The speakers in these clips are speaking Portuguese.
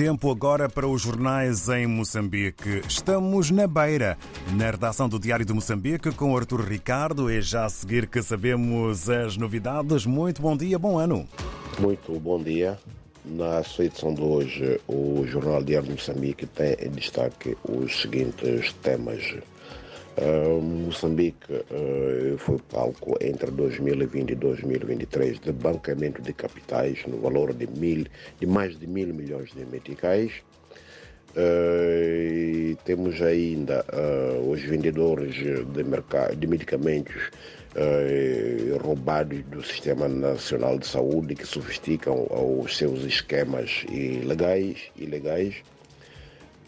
Tempo agora para os jornais em Moçambique. Estamos na Beira, na redação do Diário de Moçambique, com Artur Ricardo. É já a seguir que sabemos as novidades. Muito bom dia, bom ano. Muito bom dia. Na sua edição de hoje, o Jornal Diário de Moçambique tem em destaque os seguintes temas. Uh, Moçambique uh, foi palco entre 2020 e 2023 de bancamento de capitais no valor de, mil, de mais de mil milhões de meticais. Uh, temos ainda os vendedores de, de medicamentos roubados do Sistema Nacional de Saúde que sofisticam os seus esquemas ilegais. ilegais.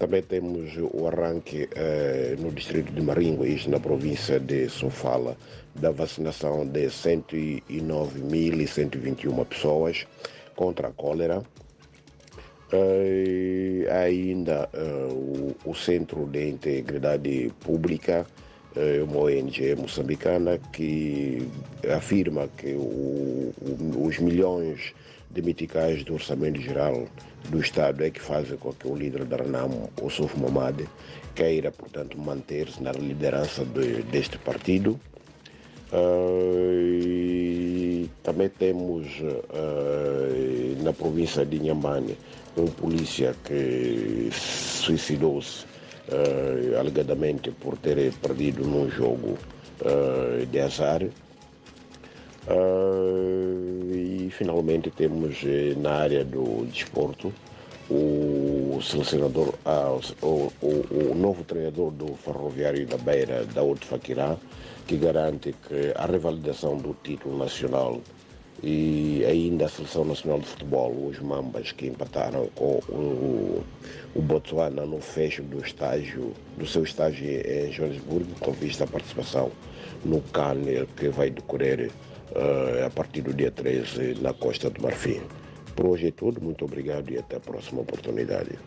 Também temos o arranque eh, no distrito de Maringues, na província de Sofala, da vacinação de 109.121 pessoas contra a cólera. Eh, ainda eh, o, o, Centro de Integridade Pública, eh, uma ONG moçambicana, que afirma que o, o, os milhões de meticais do Orçamento Geral do Estado é que fazem com que o líder da Renamo, o Souf Mamade, queira, portanto, manter-se na liderança de, deste partido. Uh, também temos uh, na província de Inhambane um polícia que suicidou-se uh, alegadamente por ter perdido num jogo de azar. Uh, finalmente temos eh, na área do desporto o selecionador, ah, o, o, o, novo treinador do Ferroviário da Beira, Daoud Fakirá, que garante que a revalidação do título nacional e ainda a Seleção Nacional de Futebol, os Mambas, que empataram com o, o Botswana no fecho do estágio, do seu estágio em Joanesburgo, com vista à participação no CAN, que vai decorrer a partir do dia 13 na Costa do Marfim. Por hoje é tudo, muito obrigado e até a próxima oportunidade.